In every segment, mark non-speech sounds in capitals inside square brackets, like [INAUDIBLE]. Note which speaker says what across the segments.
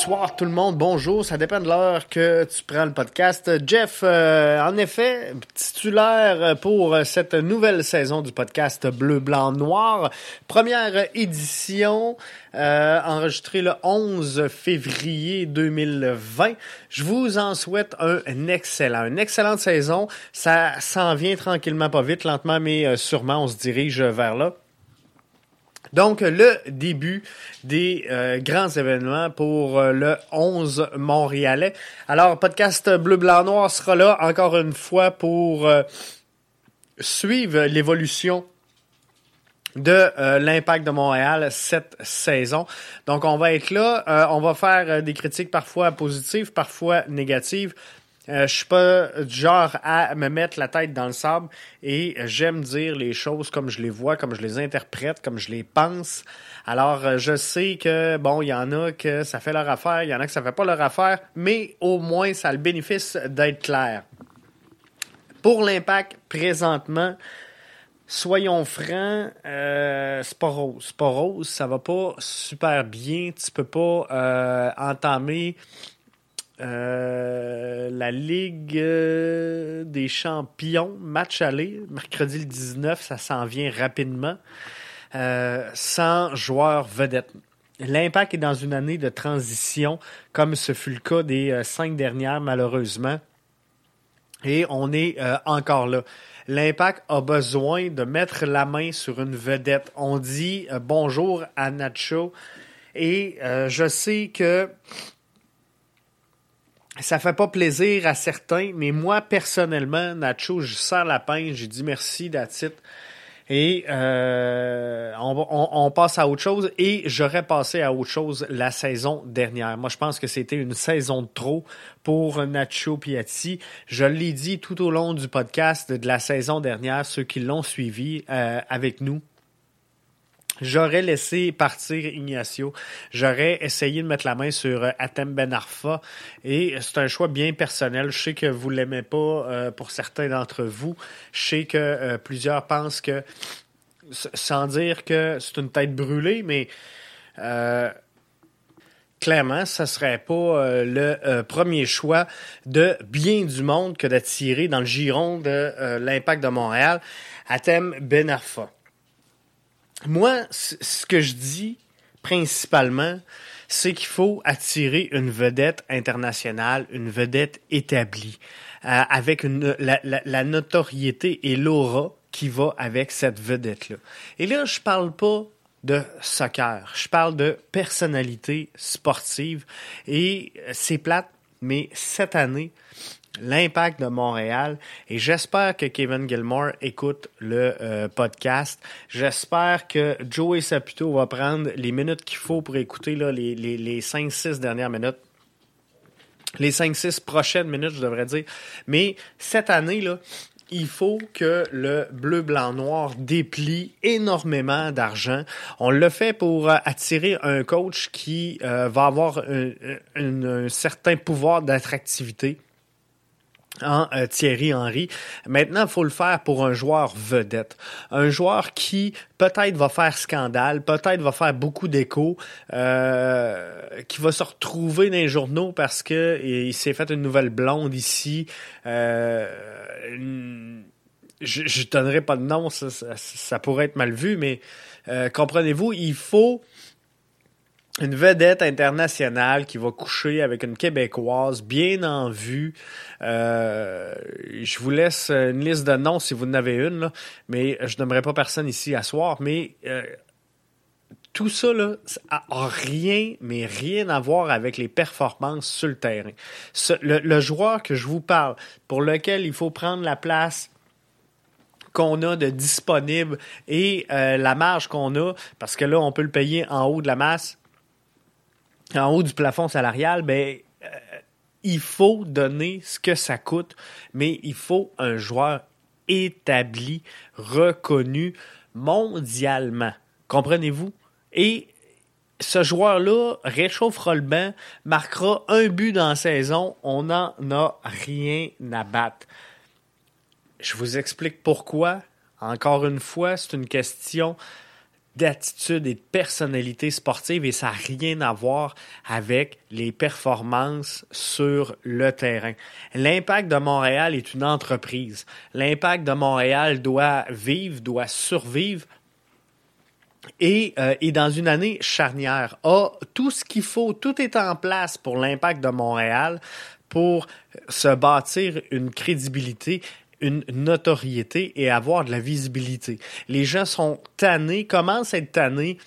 Speaker 1: Bonsoir tout le monde, bonjour, ça dépend de l'heure que tu prends le podcast. Jeff, euh, en effet, titulaire pour cette nouvelle saison du podcast Bleu, Blanc, Noir. Première édition euh, enregistrée le 11 février 2020. Je vous en souhaite un excellent, une excellente saison. Ça s'en vient tranquillement, pas vite, lentement, mais euh, sûrement on se dirige vers là. Donc, le début des euh, grands événements pour euh, le 11 Montréalais. Alors, podcast Bleu, Blanc, Noir sera là encore une fois pour euh, suivre l'évolution de l'impact de Montréal cette saison. Donc, on va être là. on va faire des critiques parfois positives, parfois négatives. Euh, je suis pas du genre à me mettre la tête dans le sable et j'aime dire les choses comme je les vois, comme je les interprète, comme je les pense. Alors, euh, je sais que, bon, il y en a que ça fait leur affaire, il y en a que ça fait pas leur affaire, mais au moins, ça a le bénéfice d'être clair. Pour l'impact, présentement, soyons francs, euh, c'est pas rose. C'est pas rose, ça va pas super bien. Tu peux pas euh, entamer euh, la Ligue euh, des champions, match aller, mercredi le 19, ça s'en vient rapidement, euh, sans joueurs vedettes. L'impact est dans une année de transition, comme ce fut le cas des cinq dernières, malheureusement. Et on est encore là. L'impact a besoin de mettre la main sur une vedette. On dit bonjour à Nacho. Et je sais que ça fait pas plaisir à certains, mais moi, personnellement, Nacho, je sers la peine, j'ai dit merci, Datit. Et euh, on, on, passe à autre chose. Et j'aurais passé à autre chose la saison dernière. Moi, je pense que c'était une saison de trop pour Nacho Piatti. Je l'ai dit tout au long du podcast de la saison dernière, ceux qui l'ont suivi euh, avec nous. J'aurais laissé partir Ignacio. J'aurais essayé de mettre la main sur euh, Atem Ben Arfa. Et c'est un choix bien personnel. Je sais que vous l'aimez pas euh, pour certains d'entre vous. Je sais que euh, plusieurs pensent que, sans dire que c'est une tête brûlée, mais clairement, ça serait pas le premier choix de bien du monde que d'attirer dans le giron de l'impact de Montréal Atem Ben Arfa. Moi, ce que je dis principalement, c'est qu'il faut attirer une vedette internationale, une vedette établie, euh, avec une, la, la, notoriété et l'aura qui va avec cette vedette-là. Et là, je parle pas de soccer, je parle de personnalité sportive et c'est plate, mais cette année, l'impact de Montréal. Et j'espère que Kevin Gilmore écoute le euh, podcast. J'espère que Joey Saputo va prendre les minutes qu'il faut pour écouter là, les, les, les 5-6 dernières minutes. Les 5-6 prochaines minutes, je devrais dire. Mais cette année, là, il faut que le bleu, blanc, noir déplie énormément d'argent. On le fait pour euh, attirer un coach qui euh, va avoir un, un certain pouvoir d'attractivité en euh, Thierry Henry. Maintenant, il faut le faire pour un joueur vedette. Un joueur qui peut-être va faire scandale, peut-être va faire beaucoup d'écho, euh, qui va se retrouver dans les journaux parce que il s'est fait une nouvelle blonde ici. Euh, je, je donnerai pas de nom, ça, ça pourrait être mal vu, mais comprenez-vous, il faut une vedette internationale qui va coucher avec une Québécoise bien en vue. Euh, je vous laisse une liste de noms si vous en avez une, mais je n'aimerais pas personne ici à. Mais euh, tout ça là, a rien, mais rien à voir avec les performances sur le terrain. le, joueur que je vous parle, pour lequel il faut prendre la place qu'on a de disponible et euh, la marge qu'on a, parce que là, on peut le payer en haut de la masse, en haut du plafond salarial, ben, euh, il faut donner ce que ça coûte, mais il faut un joueur établi, reconnu mondialement. Comprenez-vous? Et ce joueur-là réchauffera le banc, marquera un but dans la saison. On n'en a rien à battre. Je vous explique pourquoi. Encore une fois, c'est une question d'attitude et de personnalité sportive et ça n'a rien à voir avec les performances sur le terrain. L'impact de Montréal est une entreprise. L'impact de Montréal doit vivre, doit survivre et, euh, dans une année charnière, a tout ce qu'il faut, tout est en place pour l'impact de Montréal pour se bâtir une crédibilité une notoriété et avoir de la visibilité. Les gens sont tannés, commencent à être tannés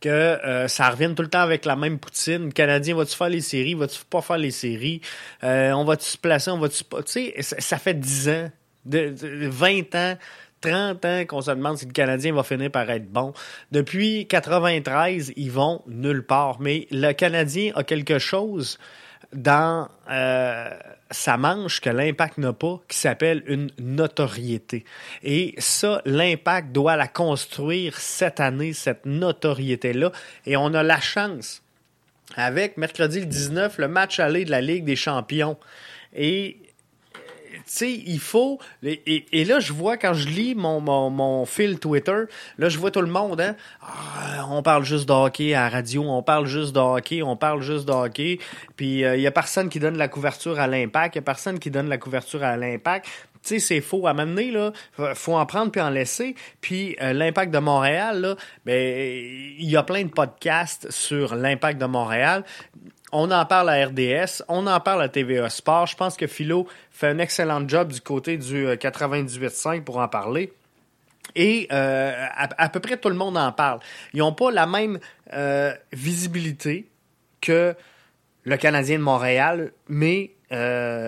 Speaker 1: que euh, ça revienne tout le temps avec la même poutine. Le Canadien, va-tu faire les séries? Va-tu pas faire les séries? Euh, on va-tu se placer? On va-tu pas? Tu sais, ça, fait 10 ans, de, 20 ans, 30 ans qu'on se demande si le Canadien va finir par être bon. Depuis 93, ils vont nulle part. Mais le Canadien a quelque chose dans euh, sa manche que l'impact n'a pas, qui s'appelle une notoriété. Et ça, l'impact doit la construire cette année, cette notoriété-là. Et on a la chance, avec mercredi le 19, le match aller de la Ligue des champions. Et sais, il faut. Et, là, je vois, quand je lis mon, mon, fil Twitter, là, je vois tout le monde, hein. Ah, on parle juste de hockey à la radio, on parle juste de hockey, on parle juste de hockey. Puis, euh, il y a personne qui donne la couverture à l'impact, il y a personne qui donne la couverture à l'impact. Tu sais, c'est faux. À m'amener, là, faut en prendre puis en laisser. Puis euh, l'impact de Montréal, là, ben, il y a plein de podcasts sur l'impact de Montréal. On en parle à RDS, on en parle à TVA Sport. Je pense que Philo fait un excellent job du côté du 98.5 euh, pour en parler. Et euh, à, peu près tout le monde en parle. Ils n'ont pas la même euh, visibilité que le Canadien de Montréal, mais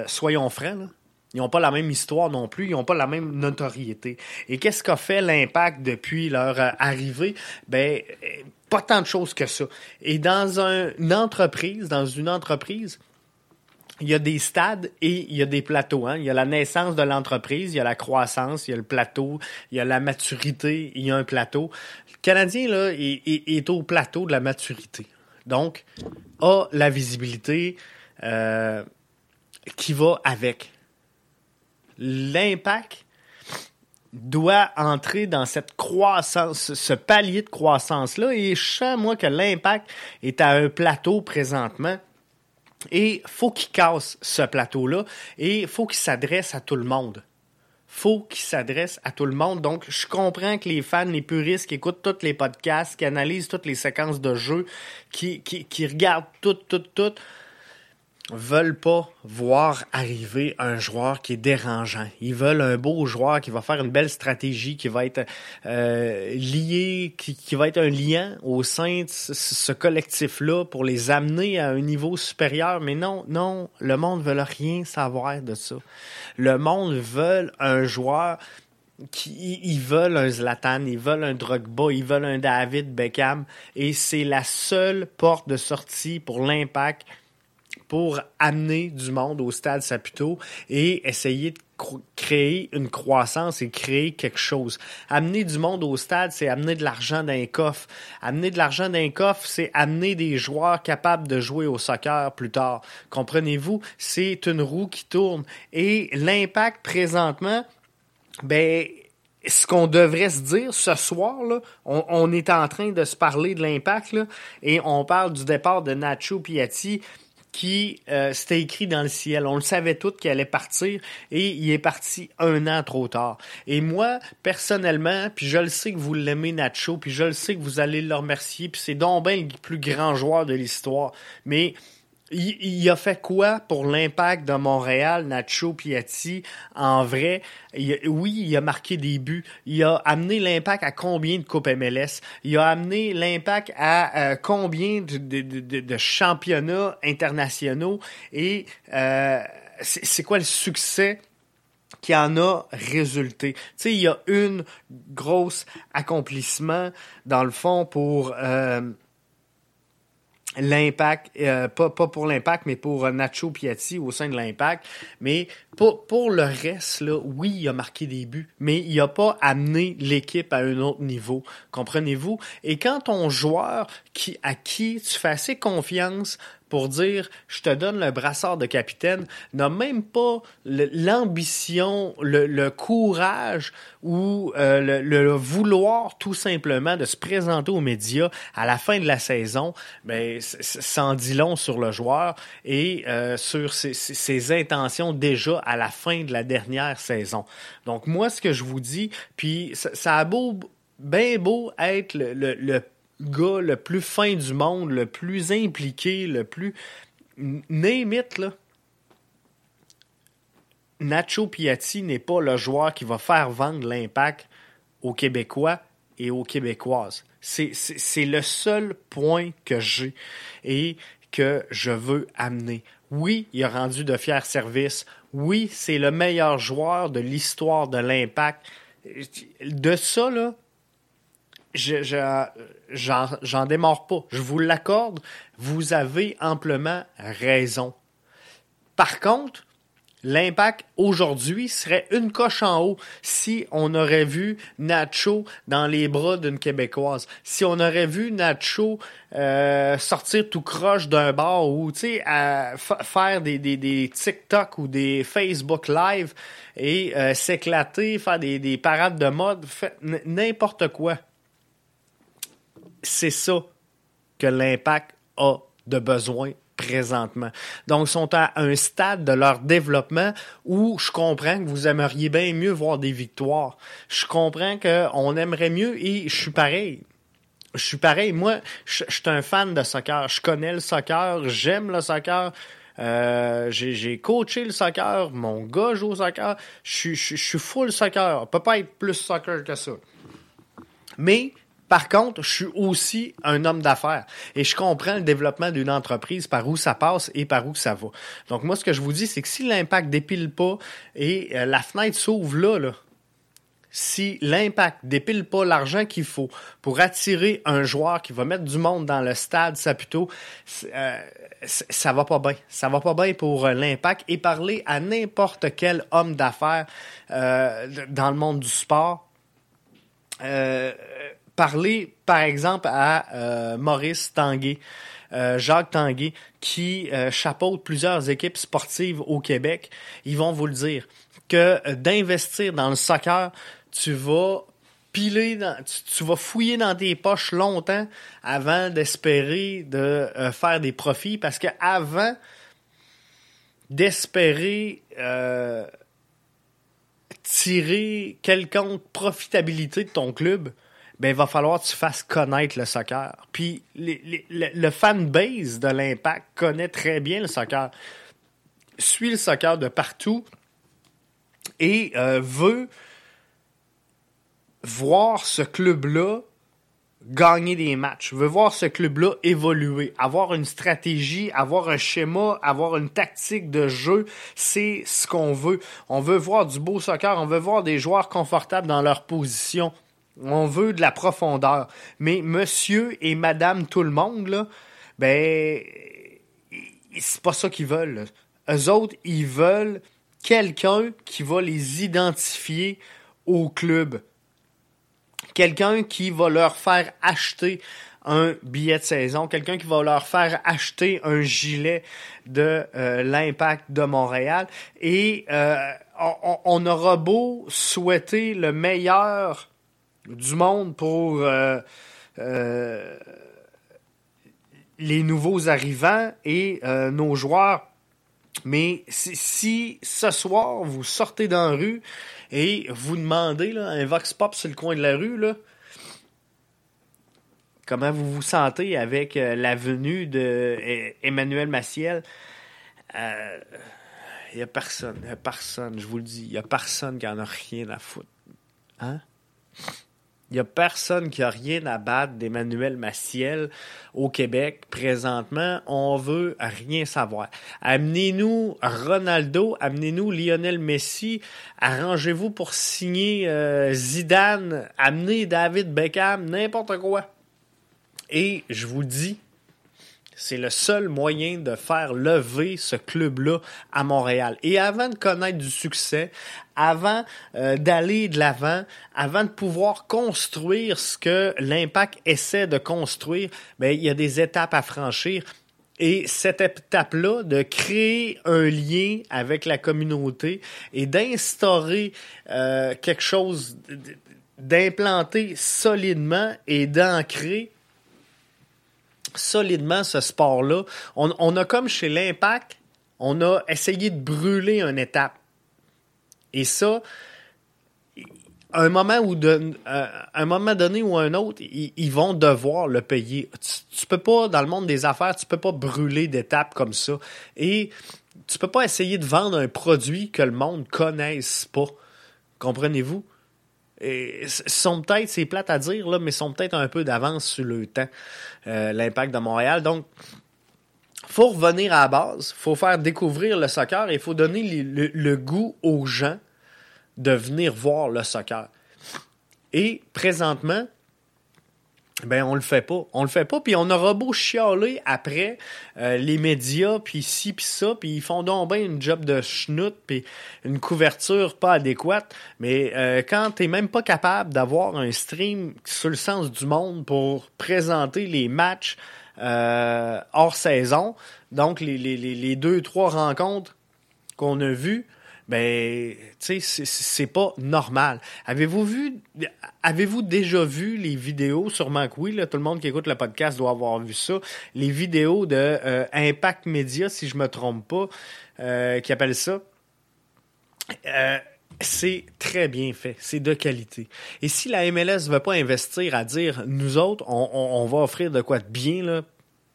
Speaker 1: soyons francs, ils n'ont pas la même histoire non plus, ils n'ont pas la même notoriété. Et qu'est-ce qu'a fait l'impact depuis leur arrivée? Ben, pas tant de choses que ça. Et dans une entreprise, dans une entreprise, il y a des stades et il y a des plateaux. Hein. Il y a la naissance de l'entreprise, il y a la croissance, il y a le plateau, il y a la maturité, il y a un plateau. Le Canadien là, est, au plateau de la maturité. Donc, a la visibilité euh, qui va avec. L'impact doit entrer dans cette croissance, ce palier de croissance-là. Et je sens, moi, que l'impact est à un plateau présentement. Et faut qu'il casse ce plateau-là et faut qu'il s'adresse à tout le monde. Faut qu'il s'adresse à tout le monde. Donc, je comprends que les fans, les puristes qui écoutent tous les podcasts, qui analysent toutes les séquences de jeu, qui, qui, qui regardent tout, tout, tout, veulent pas voir arriver un joueur qui est dérangeant. Ils veulent un beau joueur qui va faire une belle stratégie, qui va être euh, lié, qui, va être un lien au sein de ce, collectif-là pour les amener à un niveau supérieur. Mais non, non, le monde veut rien savoir de ça. Le monde veut un joueur qui, ils veulent un Zlatan, ils veulent un Drogba, ils veulent un David Beckham, et c'est la seule porte de sortie pour l'impact pour amener du monde au stade Saputo et essayer de créer une croissance et créer quelque chose. Amener du monde au stade, c'est amener de l'argent d'un coffre. Amener de l'argent d'un coffre, c'est amener des joueurs capables de jouer au soccer plus tard. Comprenez-vous? C'est une roue qui tourne. Et l'impact présentement, ben, ce qu'on devrait se dire ce soir, là, on, on, est en train de se parler de l'impact, et on parle du départ de Nacho Piatti qui euh, c'était écrit dans le ciel. On le savait tous qu'il allait partir et il est parti un an trop tard. Et moi, personnellement, puis je le sais que vous l'aimez Nacho, puis je le sais que vous allez le remercier, puis c'est donc bien le plus grand joueur de l'histoire. Mais il, a fait quoi pour l'impact de Montréal, Nacho Piatti, en vrai? oui, il a marqué des buts. Il a amené l'impact à combien de Coupes MLS? Il a amené l'impact à euh, combien de, de, championnats internationaux? Et euh, c'est quoi le succès qui en a résulté? Tu sais, il y a une grosse accomplissement, dans le fond, pour... Euh, l'impact, euh, pas, pas pour l'impact, mais pour Nacho Piatti au sein de l'impact, mais pour, pour le reste, là, oui, il a marqué des buts, mais il n'a pas amené l'équipe à un autre niveau. Comprenez-vous? Et quand ton joueur qui, à qui tu fais assez confiance pour dire je te donne le brassard de capitaine n'a même pas l'ambition, le, courage ou euh, le, vouloir tout simplement de se présenter aux médias à la fin de la saison, mais ben, en dit long sur le joueur et euh, sur ses, intentions déjà à la fin de la dernière saison. Donc moi, ce que je vous dis, puis ça, a beau bien beau être le, le gars le plus fin du monde, le plus impliqué, le plus. Name là. Nacho Piatti n'est pas le joueur qui va faire vendre l'impact aux Québécois et aux Québécoises. C'est le seul point que j'ai et que je veux amener. Oui, il a rendu de fiers services. Oui, c'est le meilleur joueur de l'histoire de l'impact. De ça, là, je, j'en démarre pas. Je vous l'accorde, vous avez amplement raison. Par contre, l'impact aujourd'hui serait une coche en haut si on aurait vu Nacho dans les bras d'une Québécoise. Si on aurait vu Nacho euh, sortir tout croche d'un bar ou faire des, des, des, TikTok ou des Facebook Live et euh, s'éclater, faire des, des parades de mode, n'importe quoi c'est ça que l'impact a de besoin présentement. Donc, ils sont à un stade de leur développement où je comprends que vous aimeriez bien mieux voir des victoires. Je comprends qu'on aimerait mieux et je suis pareil. Je suis pareil. Moi, je, suis un fan de soccer. Je connais le soccer. J'aime le soccer. Euh, j'ai coaché le soccer. Mon gars joue au soccer. Je, je suis full soccer. On peut pas être plus soccer que ça. Mais par contre, je suis aussi un homme d'affaires et je comprends le développement d'une entreprise, par où ça passe et par où ça va. Donc moi, ce que je vous dis, c'est que si l'impact dépile pas et euh, la fenêtre s'ouvre là, là, si l'impact dépile pas l'argent qu'il faut pour attirer un joueur qui va mettre du monde dans le stade Saputo, euh, ça va pas bien. Ça va pas bien pour euh, l'impact et parler à n'importe quel homme d'affaires euh, dans le monde du sport. Parler, par exemple, à euh, Maurice Tanguay, euh, Jacques Tanguay, qui euh, chapeaute plusieurs équipes sportives au Québec, ils vont vous le dire, que d'investir dans le soccer, tu vas piler, tu, vas fouiller dans tes poches longtemps avant d'espérer de faire des profits, parce que avant d'espérer tirer quelconque profitabilité de ton club, ben, il va falloir que tu fasses connaître le soccer. Puis le, fanbase de l'Impact connaît très bien le soccer, suit le soccer de partout et euh, veut voir ce club-là gagner des matchs, veut voir ce club-là évoluer, avoir une stratégie, avoir un schéma, avoir une tactique de jeu, c'est ce qu'on veut. On veut voir du beau soccer, on veut voir des joueurs confortables dans leur position. On veut de la profondeur. Mais monsieur et madame tout le monde, là, ben, c'est pas ça qu'ils veulent. Eux autres, ils veulent quelqu'un qui va les identifier au club. Quelqu'un qui va leur faire acheter un billet de saison, quelqu'un qui va leur faire acheter un gilet de euh, l'impact de Montréal. Et euh, on, aura beau souhaiter le meilleur du monde pour euh, euh, les nouveaux arrivants et euh, nos joueurs. Mais si, ce soir vous sortez dans la rue et vous demandez là, un Vox Pop sur le coin de la rue, là, comment vous vous sentez avec la venue de Emmanuel Maciel, il n'y a personne, il a personne, je vous le dis, il n'y a personne qui en a rien à foutre. Hein? Il n'y a personne qui a rien à battre d'Emmanuel Maciel au Québec présentement. On veut rien savoir. Amenez-nous Ronaldo, amenez-nous Lionel Messi, arrangez-vous pour signer euh, Zidane, amenez David Beckham, n'importe quoi. Et je vous dis, C'est le seul moyen de faire lever ce club-là à Montréal. Et avant de connaître du succès, avant euh, d'aller de l'avant, avant de pouvoir construire ce que l'impact essaie de construire, ben, il y a des étapes à franchir. Et cette étape-là, de créer un lien avec la communauté et d'instaurer euh, quelque chose, d'implanter solidement et d'ancrer solidement ce sport-là. On, a comme chez l'Impact, on a essayé de brûler une étape. Et ça, un moment, euh, un moment donné ou un autre, ils, vont devoir le payer. Tu, peux pas, dans le monde des affaires, tu peux pas brûler d'étapes comme ça. Et tu peux pas essayer de vendre un produit que le monde connaisse pas. Comprenez-vous? Et sont peut-être, c'est plate à dire, là, mais sont peut-être un peu d'avance sur le temps, euh, l'impact de Montréal. Donc, faut revenir à la base, faut faire découvrir le soccer et il faut donner le, goût aux gens de venir voir le soccer. Et présentement, ben on le fait pas. On le fait pas, puis on aura beau chialer après euh, les médias, puis ci, puis ça, puis ils font donc bien une job de schnout, puis une couverture pas adéquate. Mais euh, quand t'es même pas capable d'avoir un stream sur le sens du monde pour présenter les matchs euh, hors saison, donc les, les, les deux, trois rencontres qu'on a vues, ben, tu sais, c'est pas normal. Avez-vous vu, avez-vous déjà vu les vidéos, sûrement que oui, tout le monde qui écoute le podcast doit avoir vu ça, les vidéos de euh, Impact Media, si je me trompe pas, euh, qui appelle ça? Euh, c'est très bien fait, c'est de qualité. Et si la MLS ne veut pas investir à dire, nous autres, on, on va offrir de quoi de bien là,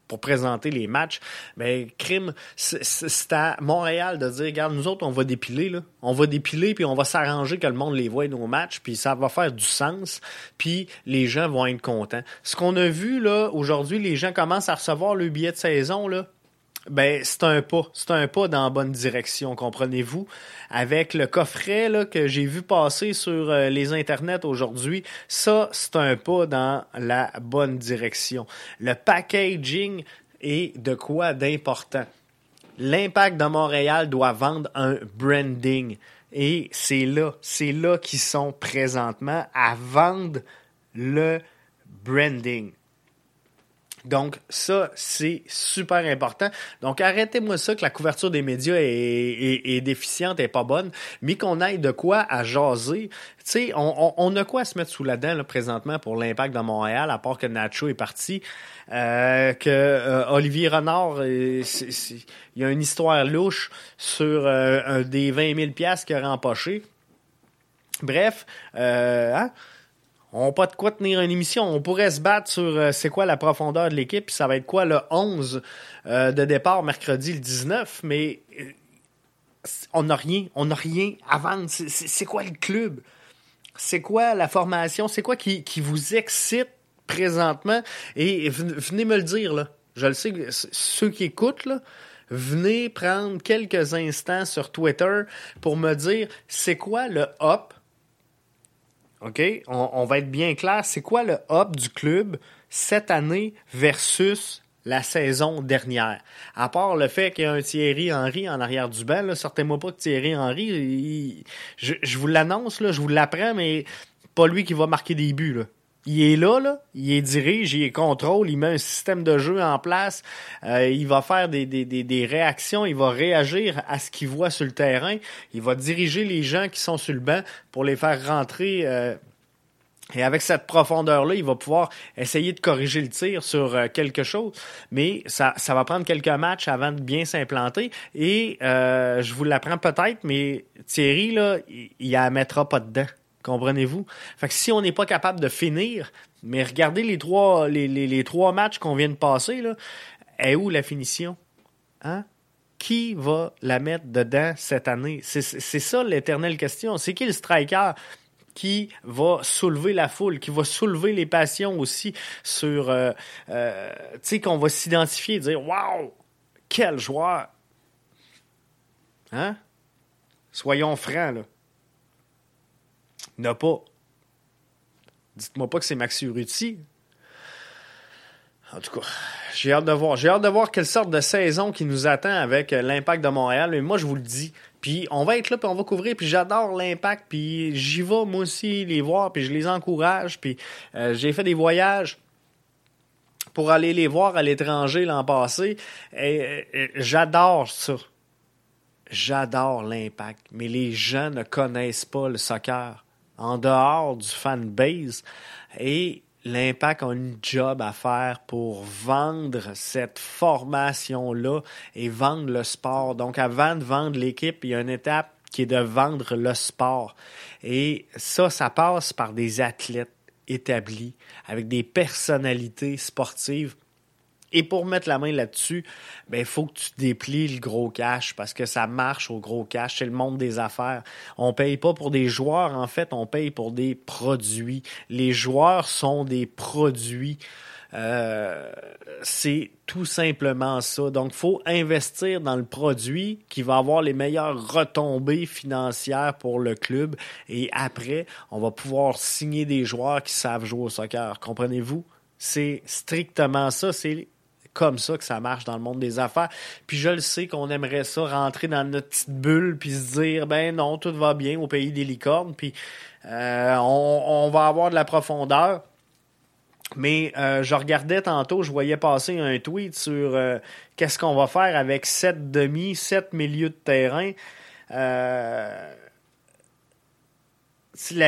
Speaker 1: pour présenter les matchs. Mais crime, c'est à Montréal de dire, regarde, nous autres, on va dépiler, là. On va dépiler, puis on va s'arranger que le monde les voit nos matchs, puis ça va faire du sens, puis les gens vont être contents. Ce qu'on a vu, là, aujourd'hui, les gens commencent à recevoir le billet de saison, là ben c'est un pas, c'est un pas dans la bonne direction, comprenez-vous? Avec le coffret là, que j'ai vu passer sur euh, les internets aujourd'hui, ça c'est un pas dans la bonne direction. Le packaging est de quoi d'important. L'impact de Montréal doit vendre un branding et c'est là, c'est là qu'ils sont présentement à vendre le branding. Donc, ça, c'est super important. Donc, arrêtez-moi ça que la couverture des médias est, déficiente et pas bonne, mais qu'on aille de quoi à jaser. Tu sais, on, a quoi à se mettre sous la dent là, présentement pour l'impact de Montréal, à part que Nacho est parti, euh, que euh, Olivier Renard, il y a une histoire louche sur euh, un des 20 000 piastres qu'il a rempoché. Bref, hein? On n'a pas de quoi tenir une émission. On pourrait se battre sur euh, c'est quoi la profondeur de l'équipe, ça va être quoi le 11 euh, de départ mercredi le 19, mais euh, on n'a rien, on n'a rien à vendre. C'est quoi le club? C'est quoi la formation? C'est quoi qui, vous excite présentement? Et venez me le dire, là. Je le sais, ceux qui écoutent, là, venez prendre quelques instants sur Twitter pour me dire c'est quoi le hop OK? On, va être bien clair. C'est quoi le hop du club cette année versus la saison dernière? À part le fait qu'il y a un Thierry Henry en arrière du banc, sortez-moi pas que Thierry Henry, je, vous l'annonce, je vous l'apprends, mais pas lui qui va marquer des buts. Il est là, là, il est dirige, il est contrôle, il met un système de jeu en place, euh, il va faire des, des, des, réactions, il va réagir à ce qu'il voit sur le terrain, il va diriger les gens qui sont sur le banc pour les faire rentrer. Euh, et avec cette profondeur-là, il va pouvoir essayer de corriger le tir sur euh, quelque chose, mais ça, ça va prendre quelques matchs avant de bien s'implanter. Et je vous l'apprends peut-être, mais Thierry, là, il, il la mettra pas dedans. Comprenez-vous? Fait que si on n'est pas capable de finir, mais regardez les trois, les, trois matchs qu'on vient de passer, là, est où la finition? Hein? Qui va la mettre dedans cette année? C'est ça l'éternelle question. C'est qui le striker? qui va soulever la foule, qui va soulever les passions aussi sur, euh, euh, tu sais, qu'on va s'identifier et dire, waouh, quel joueur! Hein? Soyons francs, là n'a pas. Dites-moi pas que c'est Maxi Urruti. En tout cas, j'ai hâte de voir. J'ai hâte de voir quelle sorte de saison qui nous attend avec euh, l'impact de Montréal. Mais moi, je vous le dis. Puis on va être là, puis on va couvrir. Puis j'adore l'impact. Puis j'y vais, moi aussi, les voir. Puis je les encourage. Puis euh, j'ai fait des voyages pour aller les voir à l'étranger l'an passé. Et, j'adore ça. J'adore l'impact. Mais les gens ne connaissent pas le soccer en dehors du fan base. Et l'Impact a une job à faire pour vendre cette formation-là et vendre le sport. Donc, avant de vendre l'équipe, il y a une étape qui est de vendre le sport. Et ça, ça passe par des athlètes établis, avec des personnalités sportives et pour mettre la main là-dessus, ben, il faut que tu déplies le gros cash parce que ça marche au gros cash. C'est le monde des affaires. On paye pas pour des joueurs, en fait, on paye pour des produits. Les joueurs sont des produits. Euh, c'est tout simplement ça. Donc, il faut investir dans le produit qui va avoir les meilleures retombées financières pour le club. Et après, on va pouvoir signer des joueurs qui savent jouer au soccer. Comprenez-vous? C'est strictement ça. C'est comme ça que ça marche dans le monde des affaires. Puis je le sais qu'on aimerait ça rentrer dans notre petite bulle puis se dire ben non, tout va bien au pays des licornes puis euh, on, va avoir de la profondeur. Mais euh, je regardais tantôt, je voyais passer un tweet sur euh, qu'est-ce qu'on va faire avec sept demi, sept milieux de terrain. la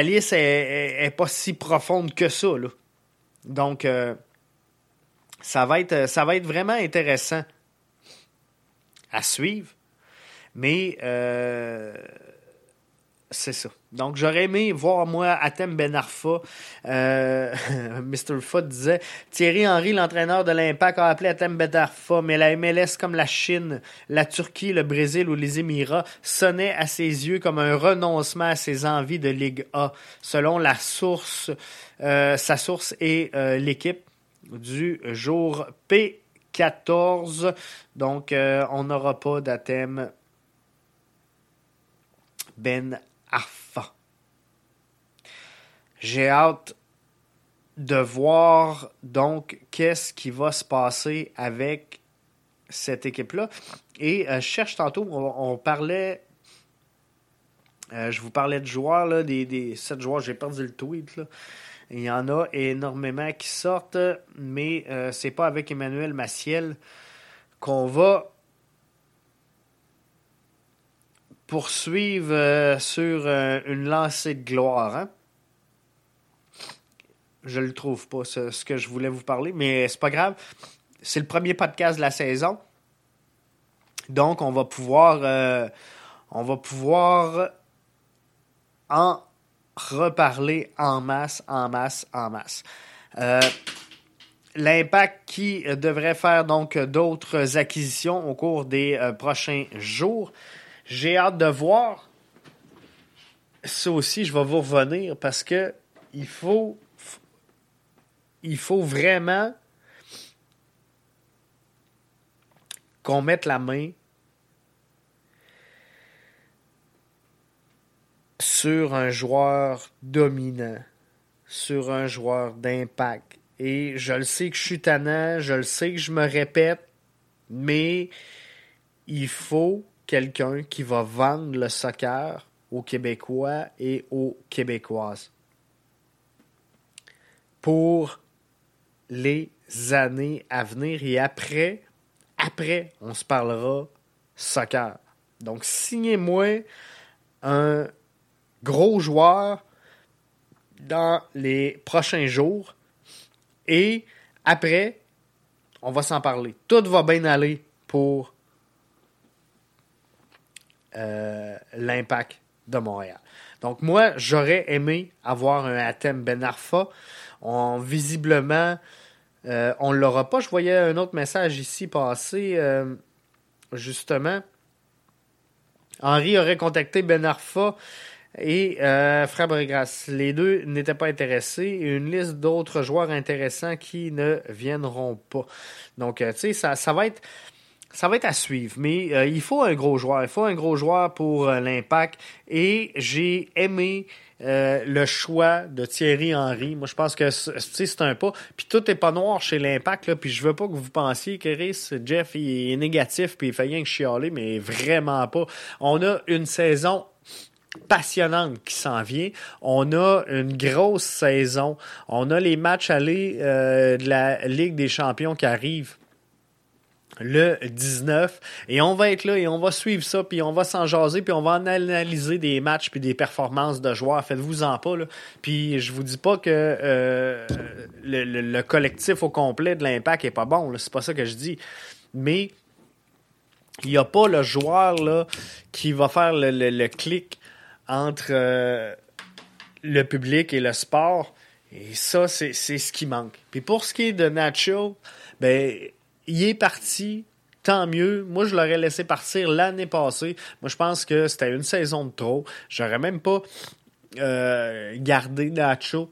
Speaker 1: liste est, pas si profonde que ça. Là. Donc, ça va être, euh, ça va être vraiment intéressant à suivre. Mais euh, c'est ça. Donc, j'aurais aimé voir, moi, Atem Ben Arfa. Euh, [LAUGHS] Mr. Foot disait Thierry Henry, l'entraîneur de l'Impact, a appelé Atem Ben Arfa, mais la MLS, comme la Chine, la Turquie, le Brésil ou les Émirats, sonnait à ses yeux comme un renoncement à ses envies de Ligue A, selon la source, sa source et l'équipe du jour P14. Donc, euh, on n'aura pas d'athème Ben Arfa. J'ai hâte de voir donc qu'est-ce qui va se passer avec cette équipe-là. Et euh, je cherche tantôt, on, parlait, euh, je vous parlais de joueurs, là, des, des sept joueurs, j'ai perdu le tweet. Là. Il y en a énormément qui sortent, mais euh, c'est pas avec Emmanuel Maciel qu'on va poursuivre euh, sur euh, une lancée de gloire. Hein? Je le trouve pas, ce, que je voulais vous parler, mais c'est pas grave. C'est le premier podcast de la saison. Donc, on va pouvoir en reparler en masse, en masse, en masse. Euh, l'impact qui devrait faire donc d'autres acquisitions au cours des euh, prochains jours. J'ai hâte de voir. Ça aussi, je vais vous revenir parce que il faut, il faut vraiment qu'on mette la main sur un joueur dominant, sur un joueur d'impact. Et je le sais que je suis tannant, je le sais que je me répète, mais il faut quelqu'un qui va vendre le soccer aux Québécois et aux Québécoises pour les années à venir et après, après, on se parlera soccer. Donc, signez-moi un gros joueur dans les prochains jours. Et après, on va s'en parler. Tout va bien aller pour euh, l'impact de Montréal. Donc moi, j'aurais aimé avoir un Atem Ben Arfa. On, visiblement, euh, on ne l'aura pas. Je voyais un autre message ici passer, euh, justement. Henri aurait contacté Ben Arfa et euh. Les deux n'étaient pas intéressés une liste d'autres joueurs intéressants qui ne viendront pas. Donc, euh, tu sais, ça, ça va être ça va être à suivre, mais euh, il faut un gros joueur. Il faut un gros joueur pour euh, l'impact. Et j'ai aimé le choix de Thierry Henry. Moi, je pense que c'est un pas. Puis tout est pas noir chez l'impact. Puis je veux pas que vous pensiez que Jeff, il est négatif puis il fait rien que chialer, mais vraiment pas. On a une saison passionnante qui s'en vient. On a une grosse saison. On a les matchs allés de la Ligue des champions qui arrivent le 19 et on va être là et on va suivre ça puis on va s'en jaser puis on va analyser des matchs puis des performances de joueurs. Faites-vous en pas là. Puis je vous dis pas que euh, le, collectif au complet de l'impact est pas bon c'est pas ça que je dis. Mais il n'y a pas le joueur là qui va faire le, clic entre euh, le public et le sport et ça c'est ce qui manque puis pour ce qui est de Nacho ben il est parti, tant mieux. Moi, je l'aurais laissé partir l'année passée. Moi, je pense que c'était une saison de trop. J'aurais même pas euh, gardé Nacho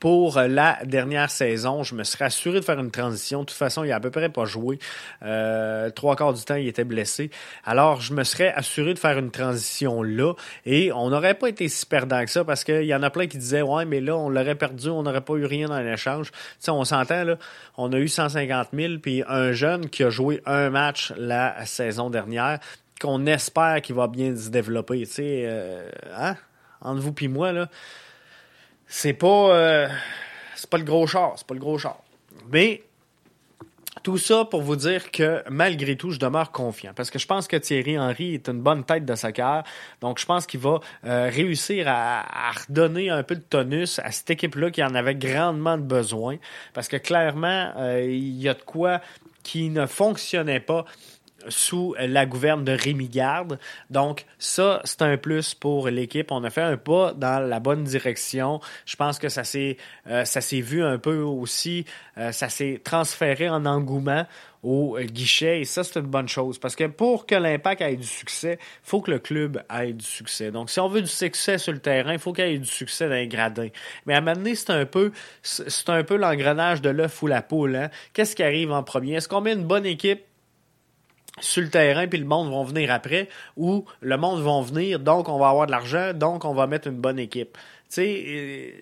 Speaker 1: pour la dernière saison. Je me serais assuré de faire une transition. De toute façon, il a à peu près pas joué. Euh, trois quarts du temps, il était blessé. Alors, je me serais assuré de faire une transition là. Et on n'aurait pas été si perdant que ça parce qu'il y en a plein qui disaient Ouais, mais là, on l'aurait perdu, on n'aurait pas eu rien dans l'échange. Tu sais, on s'entend, là. On a eu 150 000, puis un jeune qui a joué un match la saison dernière, qu'on espère qu'il va bien se développer. Tu sais, euh, hein? Entre vous et moi, là c'est pas euh, c'est pas le gros char, c'est pas le gros char. Mais tout ça pour vous dire que malgré tout, je demeure confiant parce que je pense que Thierry Henry est une bonne tête de soccer. Donc je pense qu'il va euh, réussir à, redonner un peu de tonus à cette équipe-là qui en avait grandement besoin parce que clairement, euh, il y a de quoi qui ne fonctionnait pas sous la gouverne de Rémi Garde. Donc, ça, c'est un plus pour l'équipe. On a fait un pas dans la bonne direction. Je pense que ça s'est, euh, ça s'est vu un peu aussi, euh, ça s'est transféré en engouement au guichet et ça c'est une bonne chose parce que pour que l'impact ait du succès, il faut que le club ait du succès. Donc si on veut du succès sur le terrain, il faut qu'il y ait du succès dans les gradins. Mais à donné, c'est un peu c'est un peu l'engrenage de l'œuf ou la poule. Hein. Qu'est-ce qui arrive en premier? Est-ce qu'on met une bonne équipe? Sur le terrain, puis le monde va venir après, ou le monde va venir, donc on va avoir de l'argent, donc on va mettre une bonne équipe. Tu sais,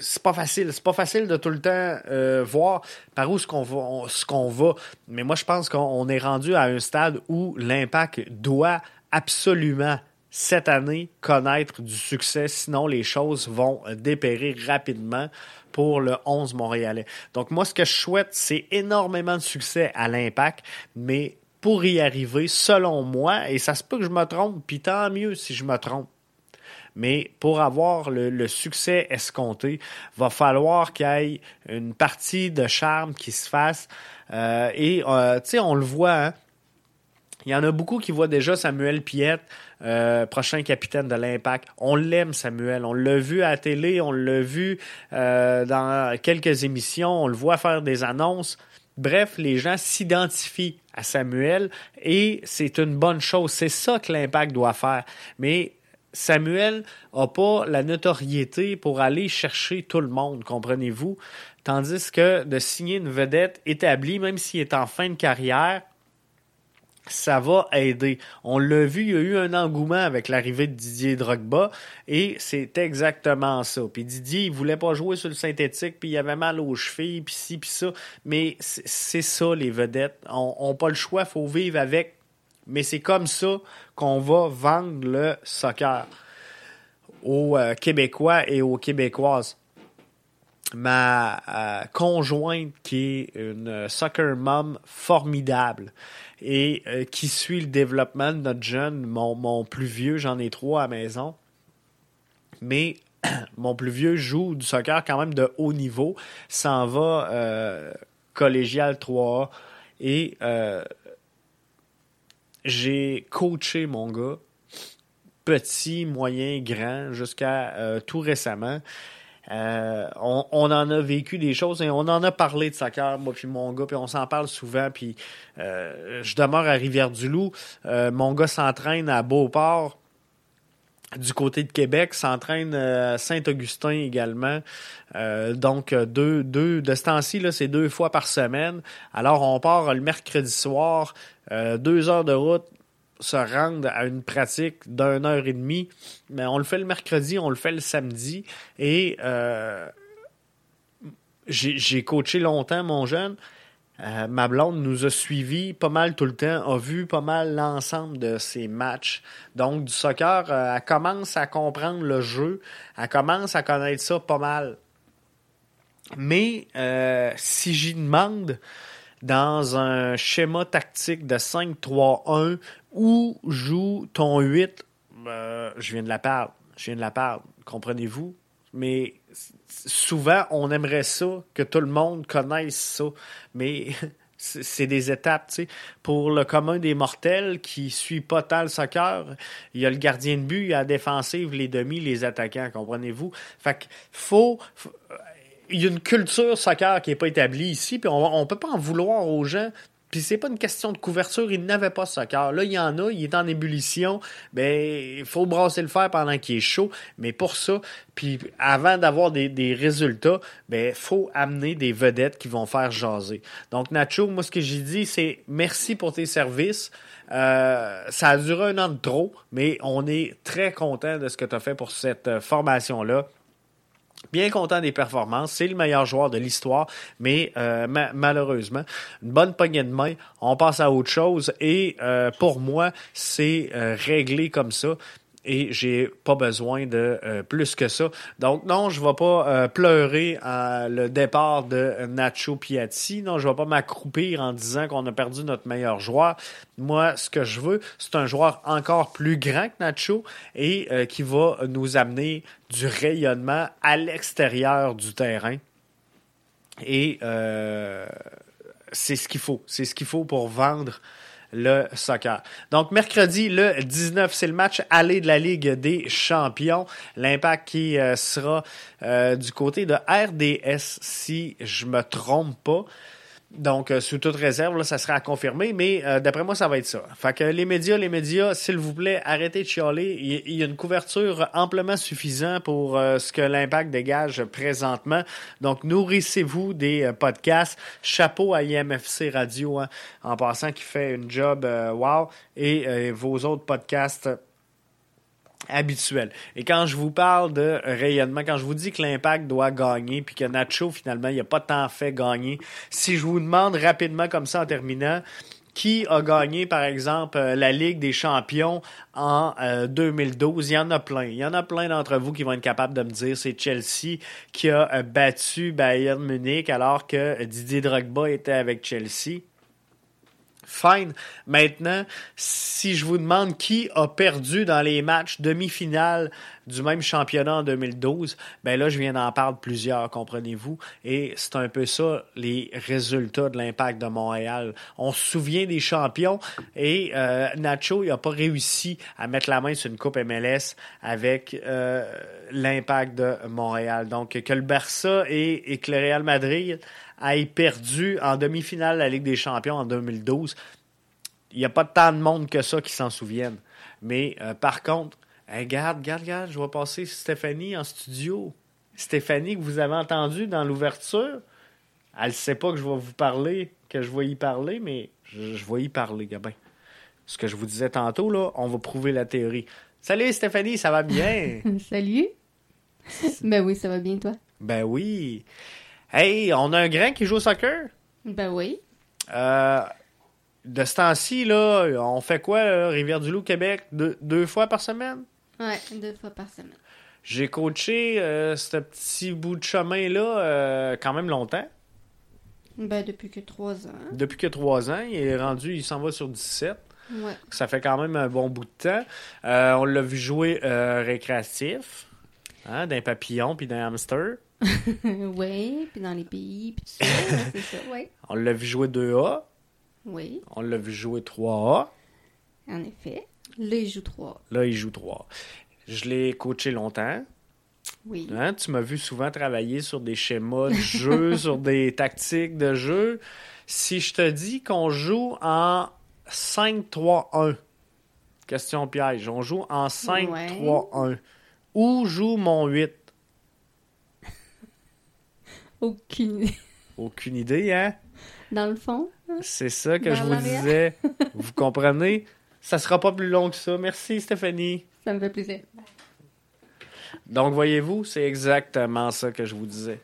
Speaker 1: c'est pas facile. C'est pas facile de tout le temps euh, voir par où ce qu'on va, ce qu'on va. Mais moi, je pense qu'on est rendu à un stade où l'impact doit absolument cette année connaître du succès, sinon les choses vont dépérir rapidement pour le 11 montréalais. Donc moi, ce que je souhaite, c'est énormément de succès à l'impact, mais pour y arriver, selon moi, et ça se peut que je me trompe, puis tant mieux si je me trompe, mais pour avoir le, succès escompté, va falloir qu'il y ait une partie de charme qui se fasse. Euh, et, euh, tu sais, on le voit, hein, il y en a beaucoup qui voient déjà Samuel Piette, euh, prochain capitaine de l'Impact. On l'aime, Samuel. On l'a vu à la télé, on l'a vu euh, dans quelques émissions, on le voit faire des annonces. Bref, les gens s'identifient à Samuel et c'est une bonne chose. C'est ça que l'Impact doit faire. Mais Samuel n'a pas la notoriété pour aller chercher tout le monde, comprenez-vous? Tandis que de signer une vedette établie, même s'il est en fin de carrière, ça va aider. On l'a vu, il y a eu un engouement avec l'arrivée de Didier Drogba et c'est exactement ça. Puis Didier, il voulait pas jouer sur le synthétique, puis il avait mal aux chevilles, puis ci, puis ça. Mais c'est ça, les vedettes. On n'a pas le choix, faut vivre avec. Mais c'est comme ça qu'on va vendre le soccer aux euh, Québécois et aux Québécoises ma euh, conjointe qui est une soccer mom formidable et euh, qui suit le développement de notre jeune, mon, plus vieux, j'en ai trois à la maison. Mais [CLEARS THROAT] mon plus vieux joue du soccer quand même de haut niveau, s'en va euh, collégial 3 et j'ai coaché mon gars, petit, moyen, grand, jusqu'à tout récemment. Euh, on, en a vécu des choses et on en a parlé de soccer, moi puis mon gars, puis on s'en parle souvent. Puis euh, je demeure à Rivière-du-Loup. Euh, mon gars s'entraîne à Beauport. du côté de Québec, s'entraîne à Saint-Augustin également. Euh, donc, deux, deux, de ce temps-ci, c'est deux fois par semaine. Alors, on part le mercredi soir, euh, deux heures de route, se rendre à une pratique d'une heure et demie. Mais on le fait le mercredi, on le fait le samedi. Et euh, j'ai coaché longtemps mon jeune. Euh, ma blonde nous a suivis pas mal tout le temps, a vu pas mal l'ensemble de ses matchs. Donc, du soccer, euh, elle commence à comprendre le jeu, elle commence à connaître ça pas mal. Mais si j'y demande dans un schéma tactique de 5-3-1 où joue ton 8, je viens de la perdre. Je viens de la perdre. Comprenez-vous? Mais souvent, on aimerait ça, que tout le monde connaisse ça. Mais [LAUGHS] c'est des étapes, tu sais. Pour le commun des mortels qui suit pas tant le soccer, il y a le gardien de but, il y a la défensive, les demi, les attaquants, comprenez-vous? Fait qu'il faut, il y a une culture soccer qui n'est pas établie ici, puis on ne peut pas en vouloir aux gens puis c'est pas une question de couverture, il n'avait pas ce soccer. Là, il y en a, il est en ébullition. Ben, il faut brasser le fer pendant qu'il est chaud. Mais pour ça, puis avant d'avoir des, des, résultats, ben, faut amener des vedettes qui vont faire jaser. Donc, Nacho, moi, ce que j'ai dit, c'est merci pour tes services. Euh, ça a duré un an de trop, mais on est très content de ce que tu as fait pour cette euh, formation-là. Bien content des performances. C'est le meilleur joueur de l'histoire, mais euh, malheureusement, une bonne poignée de main, on passe à autre chose. Et euh, pour moi, c'est euh, réglé comme ça et j'ai pas besoin de euh, plus que ça. Donc non, je vais pas euh, pleurer le départ de Nacho Piatti. Non, je vais pas m'accroupir en disant qu'on a perdu notre meilleur joueur. Moi, ce que je veux, c'est un joueur encore plus grand que Nacho et euh, qui va nous amener du rayonnement à l'extérieur du terrain. Et c'est ce qu'il faut. C'est ce qu'il faut pour vendre le soccer. Donc, mercredi, le 19, c'est le match aller de la Ligue des champions. L'impact qui euh, sera euh, du côté de RDS, si je me trompe pas. Donc, euh, sous toute réserve, là, ça sera à confirmer, mais euh, d'après moi, ça va être ça. Fait que les médias, les médias, s'il vous plaît, arrêtez de chialer. Il, y a une couverture amplement suffisante pour euh, ce que l'impact dégage présentement. Donc, nourrissez-vous des podcasts. Chapeau à IMFC Radio, hein, en passant, qui fait une job wow. Et vos autres podcasts habituel. Et quand je vous parle de rayonnement, quand je vous dis que l'impact doit gagner, puis que Nacho, finalement, il n'a pas tant fait gagner, si je vous demande rapidement comme ça en terminant, qui a gagné, par exemple, euh, la Ligue des champions en 2012. Euh, il y en a plein. Il y en a plein d'entre vous qui vont être capables de me dire c'est Chelsea qui a euh, battu Bayern Munich alors que Didier Drogba était avec Chelsea. Fine. Maintenant, si je vous demande qui a perdu dans les matchs demi-finales du même championnat en 2012, ben là, je viens d'en parler plusieurs, comprenez-vous? Et c'est un peu ça, les résultats de l'impact de Montréal. On se souvient des champions et euh, Nacho, il n'a pas réussi à mettre la main sur une coupe MLS avec euh, l'impact de Montréal. Donc, que le Barça et, que le Real Madrid aient perdu en demi-finale la Ligue des Champions en 2012, il n'y a pas tant de monde que ça qui s'en souviennent. Mais euh, par contre, regarde, regarde, regarde, je vais passer Stéphanie en studio. Stéphanie, que vous avez entendu dans l'ouverture, elle ne sait pas que je vais vous parler, que je vais y parler, mais je, vais y parler, Gabin. Ce que je vous disais tantôt, là, on va prouver la théorie. Salut Stéphanie, ça va bien? [LAUGHS]
Speaker 2: Salut. [LAUGHS] ben oui, ça va bien, toi?
Speaker 1: Ben oui. Hey, on a un grand qui joue au soccer?
Speaker 2: Ben oui.
Speaker 1: Euh, de ce temps-ci, là, on fait quoi, Rivière-du-Loup, Québec, deux, fois par semaine?
Speaker 2: Ouais, deux fois par semaine.
Speaker 1: J'ai coaché euh, ce petit bout de chemin-là euh, quand même longtemps.
Speaker 2: Ben, depuis que trois ans.
Speaker 1: Depuis que trois ans. Il est rendu, il s'en va sur 17.
Speaker 2: Ouais.
Speaker 1: Ça fait quand même un bon bout de temps. on l'a vu jouer récréatif, hein, d'un papillon puis d'un hamster. [LAUGHS]
Speaker 2: oui, puis dans les pays, puis tout ça, [LAUGHS] c'est ça, ouais.
Speaker 1: On l'a vu jouer 2A.
Speaker 2: Oui.
Speaker 1: On l'a vu jouer 3A.
Speaker 2: En effet. Là, il joue 3
Speaker 1: Là, il joue 3 Je l'ai coaché longtemps.
Speaker 2: Oui.
Speaker 1: Hein, tu m'as vu souvent travailler sur des schémas de jeu, [LAUGHS] sur des tactiques de jeu. Si je te dis qu'on joue en 5-3-1, Question piège. On joue en 5,
Speaker 2: Ouais.
Speaker 1: 3, 1. Où joue mon 8? [LAUGHS]
Speaker 2: Aucune idée.
Speaker 1: Aucune idée, hein?
Speaker 2: Dans le fond,
Speaker 1: C'est ça que
Speaker 2: Dans
Speaker 1: je vous disais. vous comprenez? Ça sera pas plus long que ça. Merci, Stéphanie.
Speaker 2: ça me fait plaisir.
Speaker 1: Donc, voyez-vous, c'est exactement ça que je vous disais.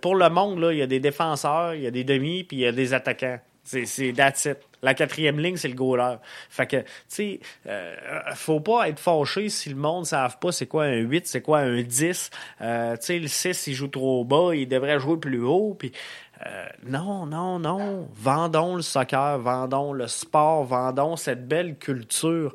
Speaker 1: Pour le monde, il y a des défenseurs, il y a des demi, puis il y a des attaquants. C'est, c'est that's it. La quatrième ligne, c'est le goaler. Fait que, tu sais, euh, faut pas être fâché si le monde ne savent pas c'est quoi un 8, c'est quoi un 10. Euh, tu sais, le 6, il joue trop bas, il devrait jouer plus haut, puis... euh, non, non, non. Vendons le soccer, vendons le sport, vendons cette belle culture,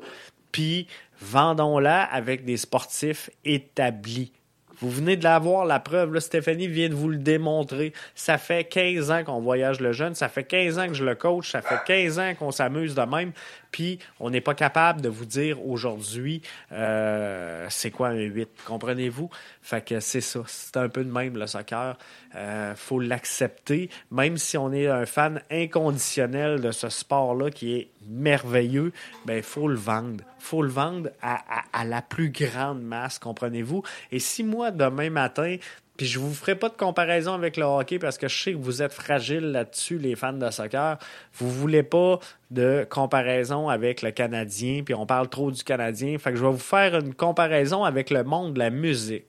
Speaker 1: puis vendons-la avec des sportifs établis. Vous venez de l'avoir, la preuve. Là, Stéphanie vient de vous le démontrer. Ça fait 15 ans qu'on voyage le jeune. Ça fait 15 ans que je le coach. Ça fait 15 ans qu'on s'amuse de même. Puis, on n'est pas capable de vous dire aujourd'hui euh, c'est quoi un 8. Comprenez-vous? Fait que c'est ça. C'est un peu de même, le soccer. Euh, faut l'accepter. Même si on est un fan inconditionnel de ce sport-là qui est merveilleux, ben, faut le vendre. Faut le vendre à, à- à la plus grande masse, comprenez-vous? Et si moi, demain matin, puis je vous ferai pas de comparaison avec le hockey parce que je sais que vous êtes fragiles là-dessus, les fans de soccer. Vous voulez pas de comparaison avec le Canadien, puis on parle trop du Canadien. Fait que je vais vous faire une comparaison avec le monde de la musique.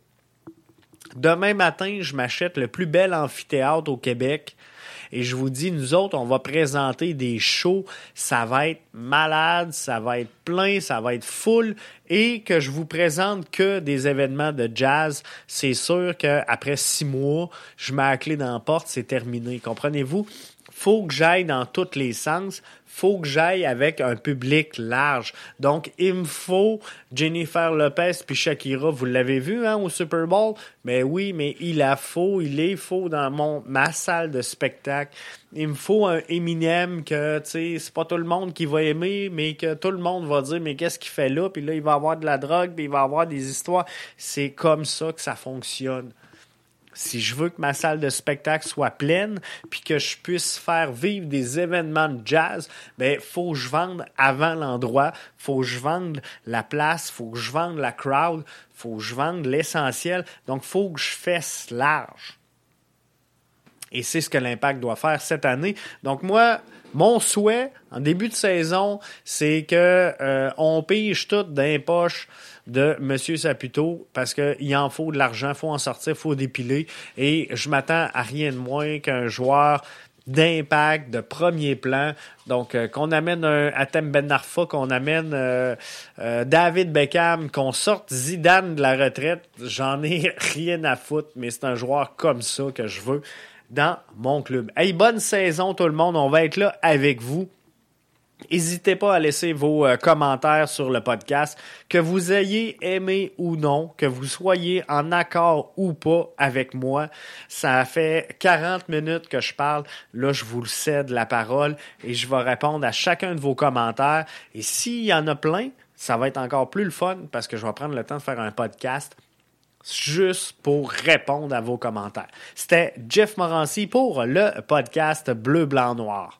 Speaker 1: Demain matin, je m'achète le plus bel amphithéâtre au Québec et je vous dis, nous autres, on va présenter des shows. Ça va être malade, ça va être plein, ça va être full et que je vous présente que des événements de jazz. C'est sûr qu'après six mois, je mets clé dans la porte, c'est terminé. Comprenez-vous? Faut que j'aille dans tous les sens. Faut que j'aille avec un public large. Donc, il me faut Jennifer Lopez puis Shakira. Vous l'avez vu hein, au Super Bowl? Mais oui, mais il a faux, il est faux dans mon, ma salle de spectacle. Il me faut un Eminem que, tu sais, c'est pas tout le monde qui va aimer, mais que tout le monde va dire, mais qu'est-ce qu'il fait là? Puis là, il va avoir de la drogue, puis il va avoir des histoires. C'est comme ça que ça fonctionne si je veux que ma salle de spectacle soit pleine, puis que je puisse faire vivre des événements de jazz, ben faut que je vende avant l'endroit, faut que je vende la place, faut que je vende la crowd, faut que je vende l'essentiel. Donc faut que je fasse large. Et c'est ce que l'impact doit faire cette année. Donc moi, mon souhait en début de saison, c'est que euh, on pige tout dans les poches de M. Saputo parce qu'il en faut de l'argent, faut en sortir, faut dépiler. Et je m'attends à rien de moins qu'un joueur d'impact, de premier plan. Donc, euh, qu'on amène un Atem Ben Arfa, qu'on amène euh, euh, David Beckham, qu'on sorte Zidane de la retraite, j'en ai [LAUGHS] rien à foutre, mais c'est un joueur comme ça que je veux dans mon club. Hey, bonne saison tout le monde, on va être là avec vous. N'hésitez pas à laisser vos euh, commentaires sur le podcast, que vous ayez aimé ou non, que vous soyez en accord ou pas avec moi. Ça fait 40 minutes que je parle. Là, je vous cède la parole et je vais répondre à chacun de vos commentaires. Et s'il y en a plein, ça va être encore plus le fun parce que je vais prendre le temps de faire un podcast juste pour répondre à vos commentaires. C'était Jeff Morancy pour le podcast Bleu, Blanc, Noir.